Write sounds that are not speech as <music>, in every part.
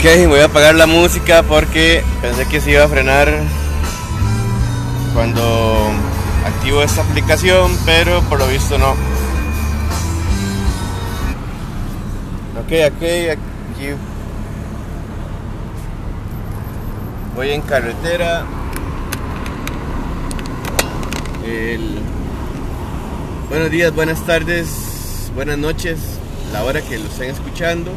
Ok, voy a apagar la música porque pensé que se iba a frenar cuando activo esta aplicación, pero por lo visto no. Ok, ok, aquí voy en carretera. Buenos días, buenas tardes, buenas noches, la hora que lo estén escuchando.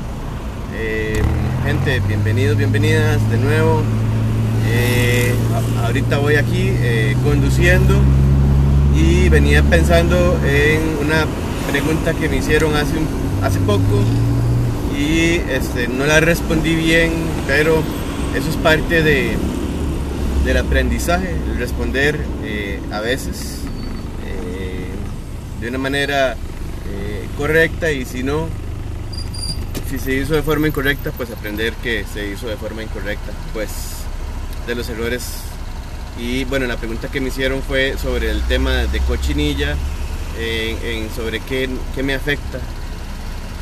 Eh, gente, bienvenidos, bienvenidas de nuevo. Eh, ahorita voy aquí eh, conduciendo y venía pensando en una pregunta que me hicieron hace, hace poco y este, no la respondí bien, pero eso es parte de, del aprendizaje, el responder a veces de una manera correcta y si no, si se hizo de forma incorrecta, pues aprender que se hizo de forma incorrecta, pues de los errores. Y bueno, la pregunta que me hicieron fue sobre el tema de cochinilla, sobre qué, me afecta.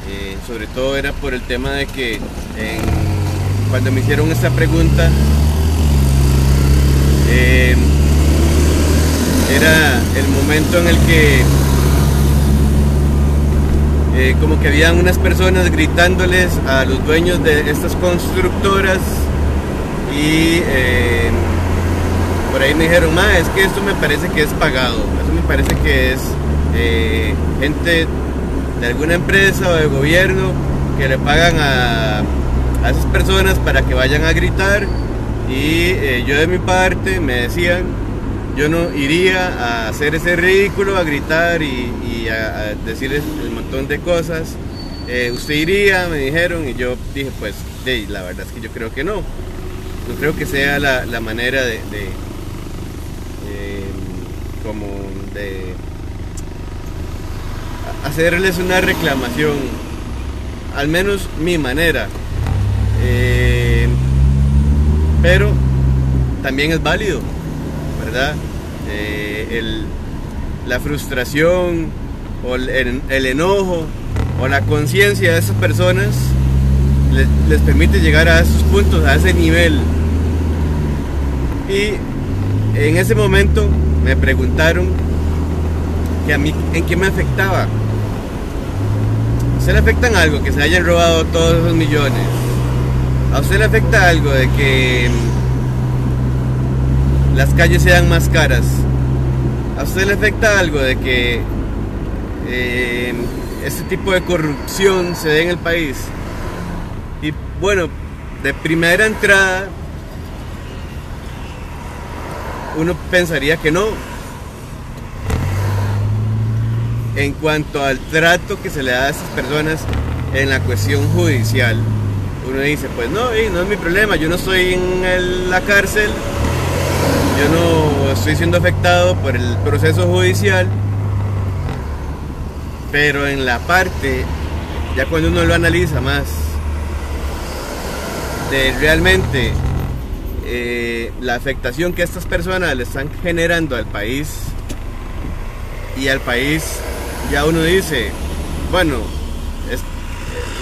Eh, sobre todo era por el tema de que cuando me hicieron esta pregunta, eh, era el momento en el que eh, como que habían unas personas gritándoles a los dueños de estas constructoras y eh, por ahí me dijeron, ma, es que esto me parece que es pagado, eso me parece que es eh, gente de alguna empresa o de gobierno que le pagan a, a esas personas para que vayan a gritar y yo de mi parte me decían yo no iría a hacer ese ridículo, a gritar y, a, decirles un montón de cosas. Eh, usted iría, me dijeron, y yo dije, pues, la verdad es que yo creo que no. No creo que sea la, manera de, como de hacerles una reclamación, al menos mi manera. Eh, pero también es válido ¿verdad? Eh, la frustración o el, enojo o la conciencia de esas personas les, permite llegar a esos puntos, a ese nivel. Y en ese momento me preguntaron que a mí en qué me afectaba. ¿A usted le afecta algo que se hayan robado todos esos millones? ¿A usted le afecta algo de que las calles sean más caras. ¿A usted le afecta algo de que eh, este tipo de corrupción se dé en el país? Y bueno, de primera entrada, uno pensaría que no. En cuanto al trato que se le da a esas personas en la cuestión judicial, uno dice, pues no, no es mi problema, yo no estoy en la cárcel, yo no estoy siendo afectado por el proceso judicial, pero en la parte, ya cuando uno lo analiza más, de realmente eh, la afectación que estas personas le están generando al país y al país, ya uno dice, bueno, el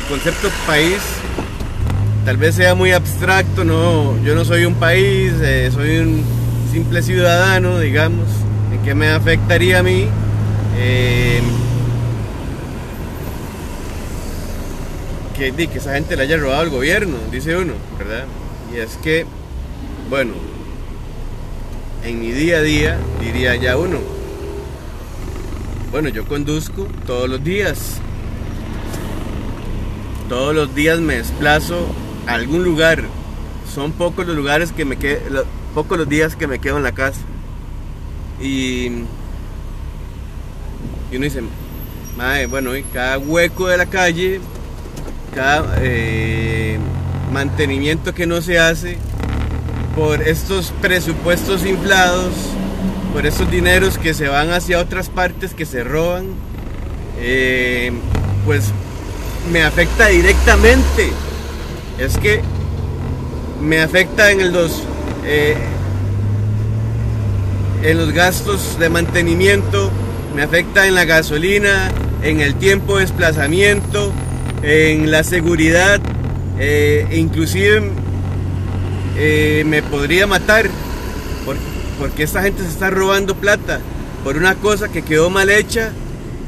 concepto país tal vez sea muy abstracto, no, yo no soy un país, eh, soy un simple ciudadano, digamos, ¿en qué me afectaría a mí? Eh, que, que esa gente le haya robado al gobierno, dice uno, ¿verdad? Y es que, bueno, en mi día a día diría ya uno, bueno, yo conduzco todos los días. Todos los días me desplazo a algún lugar. Son pocos los lugares que me quedan pocos los días que me quedo en la casa. Y, y uno dice, bueno, cada hueco de la calle, cada eh, mantenimiento que no se hace, por estos presupuestos inflados, por estos dineros que se van hacia otras partes que se roban, eh, pues me afecta directamente. Es que me afecta en el dos eh, en los gastos de mantenimiento, me afecta en la gasolina, en el tiempo de desplazamiento, en la seguridad, eh, e inclusive eh, me podría matar porque esta gente se está robando plata por una cosa que quedó mal hecha,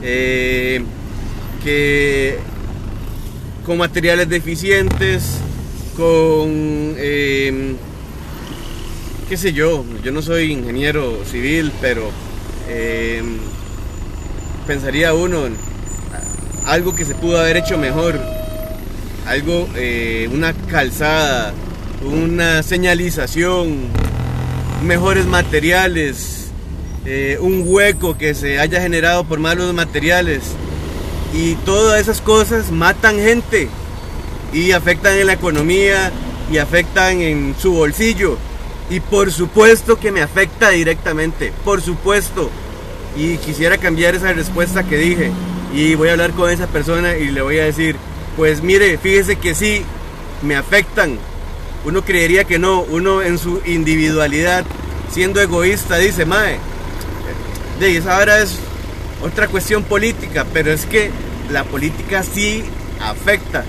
eh, que con materiales deficientes, con, qué sé yo, yo no soy ingeniero civil, pero em, pensaría uno en algo que se pudo haber hecho mejor, algo, eh, una calzada, una señalización, mejores materiales, eh, un hueco que se haya generado por malos materiales. Y todas esas cosas matan gente y afectan en la economía y afectan en su bolsillo. Y por supuesto que me afecta directamente, por supuesto. Y quisiera cambiar esa respuesta que dije. Y voy a hablar con esa persona y le voy a decir, pues mire, fíjese que sí, me afectan. Uno creería que no, uno en su individualidad, siendo egoísta, dice, mae, de esa ahora es otra cuestión política, pero es que la política sí afecta.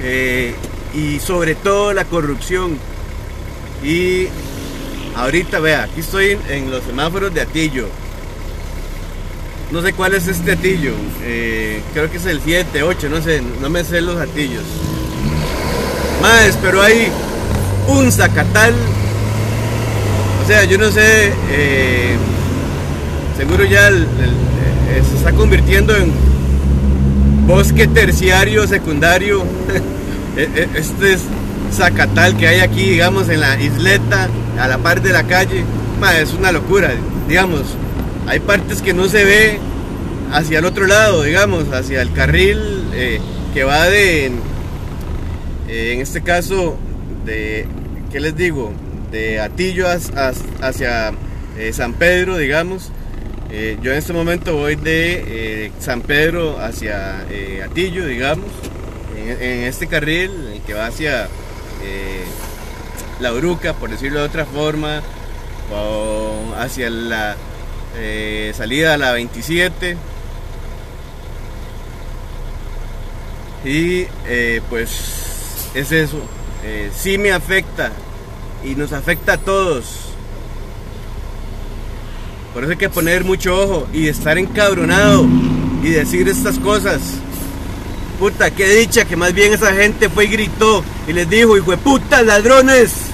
Eh, y sobre todo la corrupción. Y ahorita, vea, aquí estoy en, los semáforos de Atillo. No sé cuál es este atillo. Eh, creo que es el 7, 8, no sé, no me sé los atillos. Más, pero hay un zacatal. O sea, yo no sé. Eh, seguro ya se está convirtiendo en bosque terciario, secundario. <laughs> E, e, este es Zacatal que hay aquí, digamos, en la isleta, a la par de la calle. es una locura, digamos. Hay partes que no se ve hacia el otro lado, digamos, hacia el carril eh, que va de, eh, en este caso, de, ¿qué les digo? De Atillo hacia eh, San Pedro, digamos. yo en este momento voy de San Pedro hacia Atillo, digamos en, este carril que va hacia eh, la Uruca, por decirlo de otra forma, hacia la eh, salida a la 27. Y eh, pues es eso, sí me afecta y nos afecta a todos. Por eso hay que poner mucho ojo y estar encabronado y decir estas cosas. Puta, qué dicha que más bien esa gente fue y gritó y les dijo, hijo de puta, ladrones.